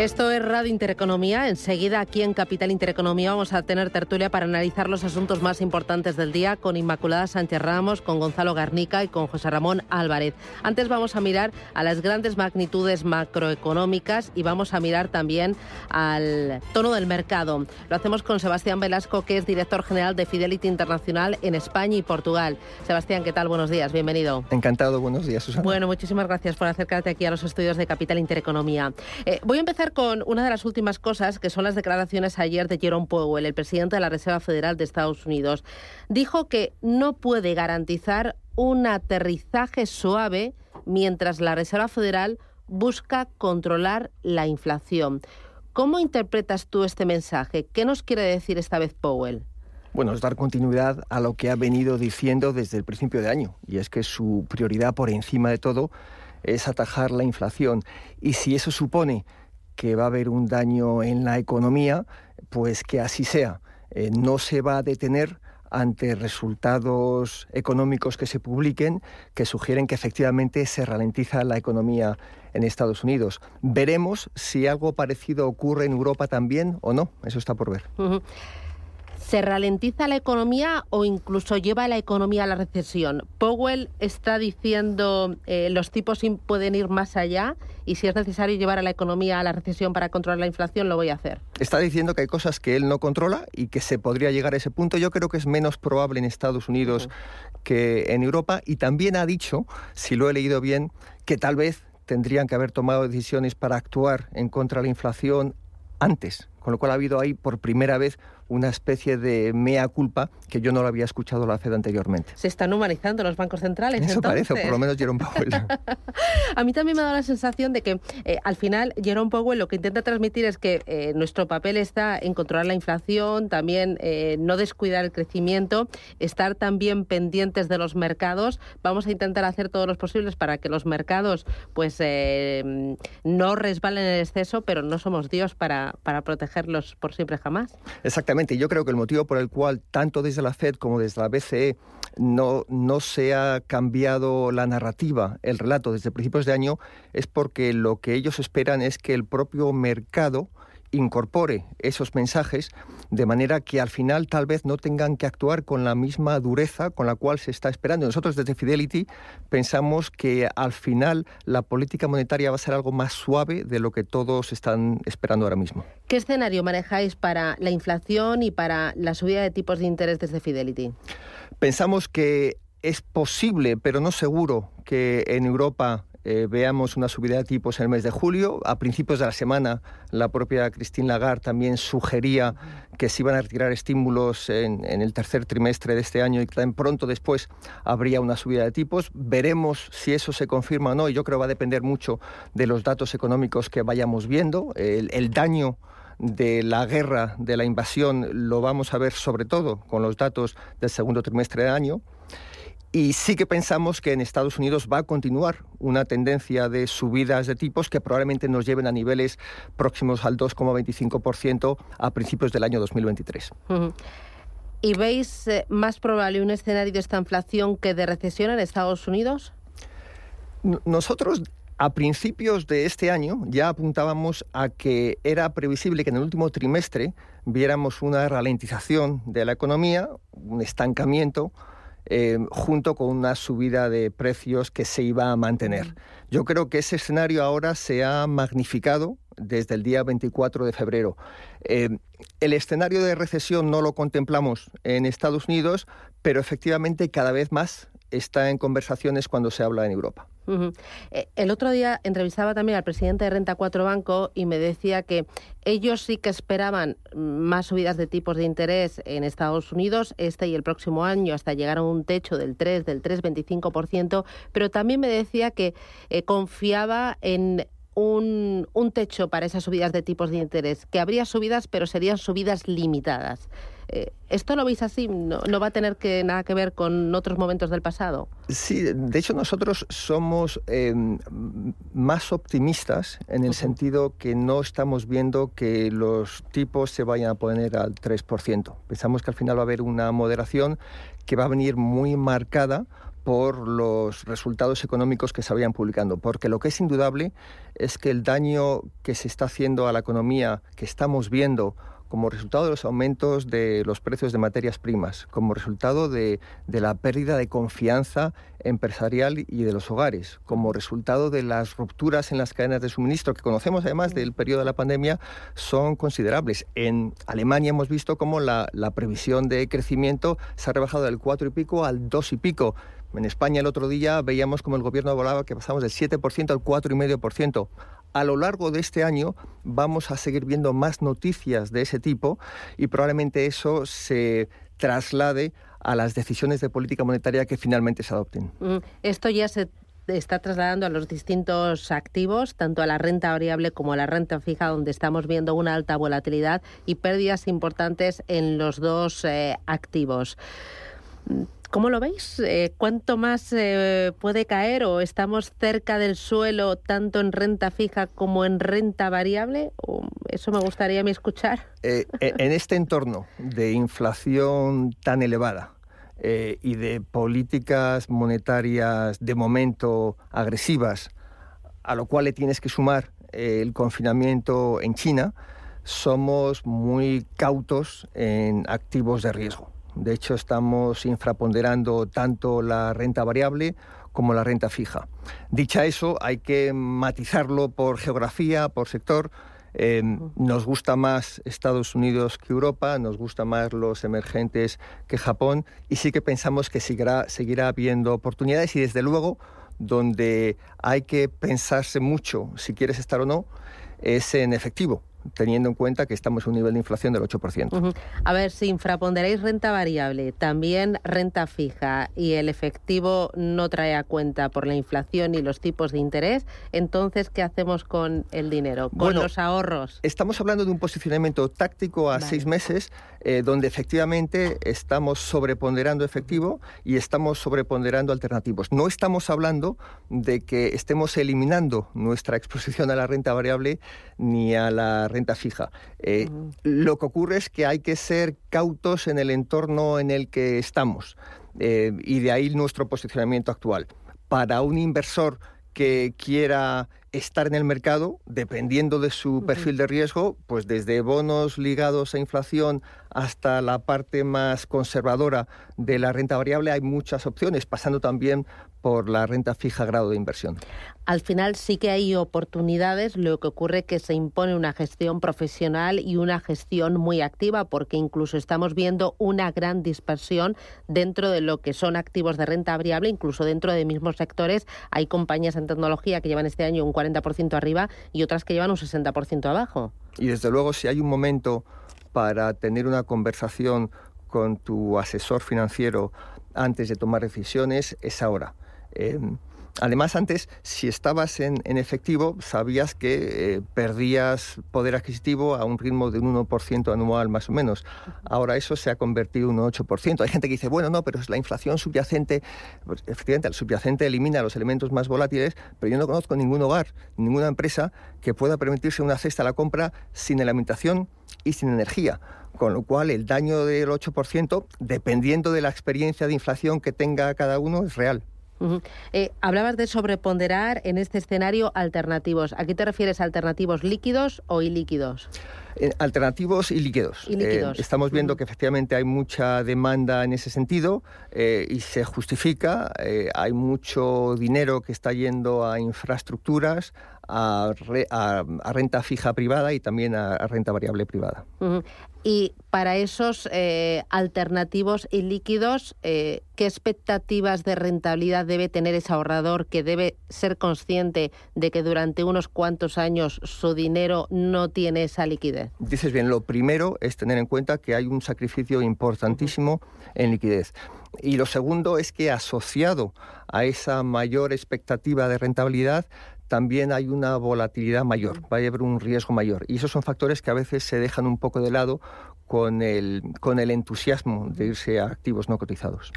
Esto es Radio Intereconomía. Enseguida aquí en Capital Intereconomía vamos a tener tertulia para analizar los asuntos más importantes del día con Inmaculada Sánchez Ramos, con Gonzalo Garnica y con José Ramón Álvarez. Antes vamos a mirar a las grandes magnitudes macroeconómicas y vamos a mirar también al tono del mercado. Lo hacemos con Sebastián Velasco, que es director general de Fidelity Internacional en España y Portugal. Sebastián, ¿qué tal? Buenos días, bienvenido. Encantado, buenos días, Susana. Bueno, muchísimas gracias por acercarte aquí a los estudios de Capital Intereconomía. Eh, voy a empezar con una de las últimas cosas, que son las declaraciones ayer de Jerome Powell, el presidente de la Reserva Federal de Estados Unidos. Dijo que no puede garantizar un aterrizaje suave mientras la Reserva Federal busca controlar la inflación. ¿Cómo interpretas tú este mensaje? ¿Qué nos quiere decir esta vez Powell? Bueno, es dar continuidad a lo que ha venido diciendo desde el principio de año, y es que su prioridad por encima de todo es atajar la inflación. Y si eso supone que va a haber un daño en la economía, pues que así sea. Eh, no se va a detener ante resultados económicos que se publiquen que sugieren que efectivamente se ralentiza la economía en Estados Unidos. Veremos si algo parecido ocurre en Europa también o no. Eso está por ver. ¿Se ralentiza la economía o incluso lleva la economía a la recesión? Powell está diciendo eh, los tipos pueden ir más allá y si es necesario llevar a la economía a la recesión para controlar la inflación, lo voy a hacer. Está diciendo que hay cosas que él no controla y que se podría llegar a ese punto. Yo creo que es menos probable en Estados Unidos que en Europa y también ha dicho, si lo he leído bien, que tal vez tendrían que haber tomado decisiones para actuar en contra de la inflación antes, con lo cual ha habido ahí por primera vez una especie de mea culpa que yo no lo había escuchado la FED anteriormente. Se están humanizando los bancos centrales. Eso parece, por lo menos Jerome Powell. a mí también me ha dado la sensación de que eh, al final Jerome Powell lo que intenta transmitir es que eh, nuestro papel está en controlar la inflación, también eh, no descuidar el crecimiento, estar también pendientes de los mercados. Vamos a intentar hacer todos los posibles para que los mercados pues no resbalen en exceso, pero no somos Dios para, para por siempre jamás. Exactamente yo creo que el motivo por el cual tanto desde la Fed como desde la BCE no, no se ha cambiado la narrativa, el relato desde principios de año, es porque lo que ellos esperan es que el propio mercado incorpore esos mensajes de manera que al final tal vez no tengan que actuar con la misma dureza con la cual se está esperando. Nosotros desde Fidelity pensamos que al final la política monetaria va a ser algo más suave de lo que todos están esperando ahora mismo. ¿Qué escenario manejáis para la inflación y para la subida de tipos de interés desde Fidelity? Pensamos que es posible, pero no seguro, que en Europa eh, veamos una subida de tipos en el mes de julio. A principios de la semana, la propia Christine Lagarde también sugería que se iban a retirar estímulos en, el tercer trimestre de este año y que también pronto después habría una subida de tipos. Veremos si eso se confirma o no y yo creo que va a depender mucho de los datos económicos que vayamos viendo. el daño de la guerra, de la invasión, lo vamos a ver sobre todo con los datos del segundo trimestre de año. Y sí que pensamos que en Estados Unidos va a continuar una tendencia de subidas de tipos que probablemente nos lleven a niveles próximos al 2,25% a principios del año 2023. ¿Y veis eh, más probable un escenario de esta inflación que de recesión en Estados Unidos? Nosotros a principios de este año ya apuntábamos a que era previsible que en el último trimestre viéramos una ralentización de la economía, un estancamiento eh, junto con una subida de precios que se iba a mantener. Yo creo que ese escenario ahora se ha magnificado desde el día 24 de febrero. Eh, el escenario de recesión no lo contemplamos en Estados Unidos, pero efectivamente cada vez más está en conversaciones cuando se habla en Europa. Eh, el otro día entrevistaba también al presidente de Renta 4 Banco y me decía que ellos sí que esperaban más subidas de tipos de interés en Estados Unidos este y el próximo año hasta llegar a un techo del 3, del 3,25%, pero también me decía que eh, confiaba en un, un, techo para esas subidas de tipos de interés, que habría subidas, pero serían subidas limitadas. Eh, ¿Esto lo veis así? ¿No, va a tener que, nada que ver con otros momentos del pasado? Sí, de hecho nosotros somos eh, más optimistas en el sentido que no estamos viendo que los tipos se vayan a poner al 3%. Pensamos que al final va a haber una moderación que va a venir muy marcada por los resultados económicos que se vayan publicando, porque lo que es indudable es que el daño que se está haciendo a la economía, que estamos viendo como resultado de los aumentos de los precios de materias primas, como resultado de, la pérdida de confianza empresarial y de los hogares, como resultado de las rupturas en las cadenas de suministro que conocemos además del periodo de la pandemia, son considerables. En Alemania hemos visto cómo la, la previsión de crecimiento se ha rebajado del 4 y pico al 2 y pico. En España el otro día veíamos como el gobierno volaba que pasamos del 7% al 4,5% a lo largo de este año vamos a seguir viendo más noticias de ese tipo y probablemente eso se traslade a las decisiones de política monetaria que finalmente se adopten. Mm, esto ya se está trasladando a los distintos activos, tanto a la renta variable como a la renta fija, donde estamos viendo una alta volatilidad y pérdidas importantes en los dos eh, activos. ¿Cómo lo veis? Eh, ¿Cuánto más eh, puede caer o estamos cerca del suelo tanto en renta fija como en renta variable? Eso me gustaría escuchar. Eh, en este entorno de inflación tan elevada y de políticas monetarias de momento agresivas, a lo cual le tienes que sumar el confinamiento en China, somos muy cautos en activos de riesgo. De hecho, estamos infraponderando tanto la renta variable como la renta fija. Dicha eso, hay que matizarlo por geografía, por sector. Em, nos gusta más Estados Unidos que Europa, nos gusta más los emergentes que Japón y sí que pensamos que seguirá, seguirá habiendo oportunidades y desde luego donde hay que pensarse mucho si quieres estar o no es en efectivo teniendo en cuenta que estamos en un nivel de inflación del 8%. A ver, si infraponderáis renta variable, también renta fija y el efectivo no trae a cuenta por la inflación y los tipos de interés, entonces, ¿qué hacemos con el dinero, con los ahorros? Estamos hablando de un posicionamiento táctico a seis meses, eh, donde efectivamente estamos sobreponderando efectivo y estamos sobreponderando alternativos. No estamos hablando de que estemos eliminando nuestra exposición a la renta variable ni a la renta fija. Eh, lo que ocurre es que hay que ser cautos en el entorno en el que estamos eh, y de ahí nuestro posicionamiento actual. Para un inversor que quiera estar en el mercado, dependiendo de su perfil de riesgo, pues desde bonos ligados a inflación hasta la parte más conservadora de la renta variable hay muchas opciones, pasando también por la renta fija grado de inversión. Al final sí que hay oportunidades, lo que ocurre es que se impone una gestión profesional y una gestión muy activa, porque incluso estamos viendo una gran dispersión dentro de lo que son activos de renta variable, incluso dentro de mismos sectores hay compañías en tecnología que llevan este año un 40% arriba y otras que llevan un 60% abajo. Y desde luego si hay un momento para tener una conversación con tu asesor financiero antes de tomar decisiones es ahora. Em, además, antes, si estabas en, efectivo, sabías que eh, perdías poder adquisitivo a un ritmo de un 1% anual más o menos. Ahora eso se ha convertido en un 8%. Hay gente que dice, bueno, no, pero es la inflación subyacente. Pues, efectivamente, el subyacente elimina los elementos más volátiles, pero yo no conozco ningún hogar, ninguna empresa que pueda permitirse una cesta a la compra sin alimentación y sin energía con lo cual el daño del 8%, dependiendo de la experiencia de inflación que tenga cada uno, es real. Eh, hablabas de sobreponderar en este escenario alternativos. ¿A qué te refieres, alternativos líquidos o ilíquidos? Eh, alternativos y líquidos. Eh, estamos viendo que efectivamente hay mucha demanda en ese sentido y se justifica. hay mucho dinero que está yendo a infraestructuras, a, renta fija privada y también a, renta variable privada. Y para esos eh, alternativos y líquidos, eh, ¿qué expectativas de rentabilidad debe tener ese ahorrador que debe ser consciente de que durante unos cuantos años su dinero no tiene esa liquidez? Dices bien, lo primero es tener en cuenta que hay un sacrificio importantísimo en liquidez. Y lo segundo es que asociado a esa mayor expectativa de rentabilidad también hay una volatilidad mayor, va a haber un riesgo mayor. Y esos son factores que a veces se dejan un poco de lado con el, con el entusiasmo de irse a activos no cotizados.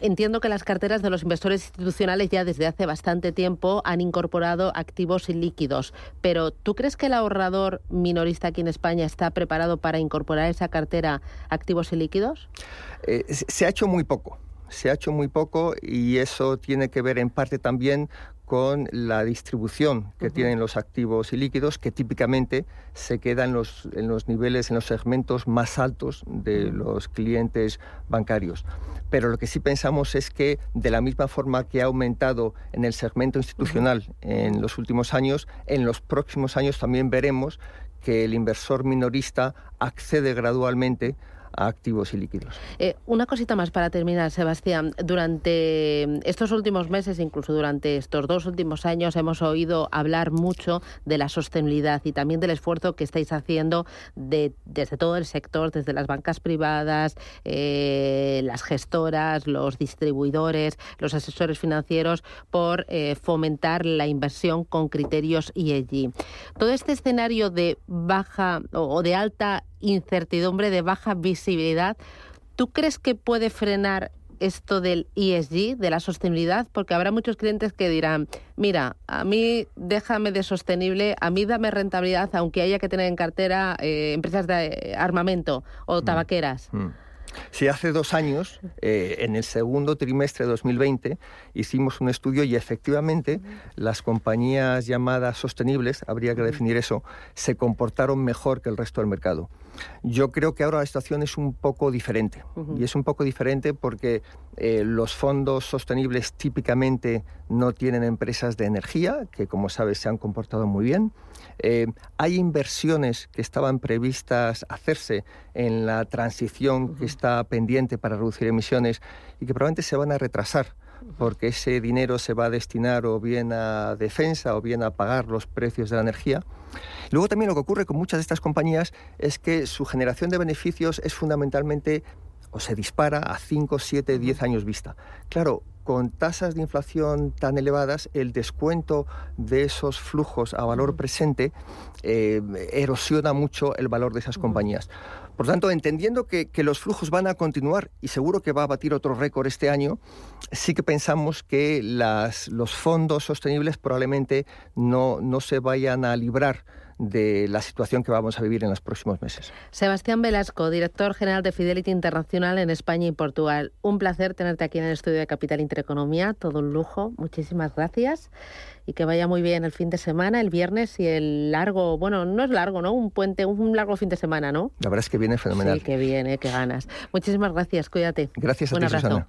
entiendo que las carteras de los inversores institucionales ya desde hace bastante tiempo han incorporado activos líquidos, pero ¿tú crees que el ahorrador minorista aquí en España está preparado para incorporar esa cartera activos y líquidos? Eh, se ha hecho muy poco se ha hecho muy poco y eso tiene que ver en parte también con la distribución que tienen los activos y líquidos, que típicamente se queda en los, en los niveles, en los segmentos más altos de los clientes bancarios. Pero lo que sí pensamos es que de la misma forma que ha aumentado en el segmento institucional en los últimos años, en los próximos años también veremos que el inversor minorista accede gradualmente activos y líquidos. Eh, una cosita más para terminar, Sebastián. Durante estos últimos meses, incluso durante estos dos últimos años, hemos oído hablar mucho de la sostenibilidad y también del esfuerzo que estáis haciendo desde todo el sector, desde las bancas privadas, eh, las gestoras, los distribuidores, los asesores financieros, por eh, fomentar la inversión con criterios ESG. Todo este escenario de baja o de alta incertidumbre, de baja visibilidad. ¿Tú crees que puede frenar esto del ESG, de la sostenibilidad? Porque habrá muchos clientes que dirán, mira, a mí déjame de sostenible, a mí dame rentabilidad, aunque haya que tener en cartera eh, empresas de armamento o mm. tabaqueras. Mm. Si hace dos años, eh, en el segundo trimestre de 2020, hicimos un estudio y efectivamente las compañías llamadas sostenibles, habría que definir eso, se comportaron mejor que el resto del mercado. Yo creo que ahora la situación es un poco diferente. Y es un poco diferente porque eh, los fondos sostenibles típicamente no tienen empresas de energía, que como sabes se han comportado muy bien. Eh, hay inversiones que estaban previstas hacerse en la transición que está pendiente para reducir emisiones y que probablemente se van a retrasar porque ese dinero se va a destinar o bien a defensa o bien a pagar los precios de la energía. Luego también lo que ocurre con muchas de estas compañías es que su generación de beneficios es fundamentalmente o se dispara a 5, 7, 10 años vista. Claro, con tasas de inflación tan elevadas, el descuento de esos flujos a valor presente eh, erosiona mucho el valor de esas compañías. Por tanto, entendiendo que, los flujos van a continuar y seguro que va a batir otro récord este año, sí que pensamos que los fondos sostenibles probablemente no, no se vayan a librar de la situación que vamos a vivir en los próximos meses. Sebastián Velasco, director general de Fidelity Internacional en España y Portugal. Un placer tenerte aquí en el estudio de Capital Intereconomía, todo un lujo. Muchísimas gracias y que vaya muy bien el fin de semana, el viernes y el largo, bueno, no es largo, ¿no? Un puente, un largo fin de semana, ¿no? La verdad es que viene fenomenal. Sí, que viene, que ganas. Muchísimas gracias, cuídate. Gracias a ti, Susana.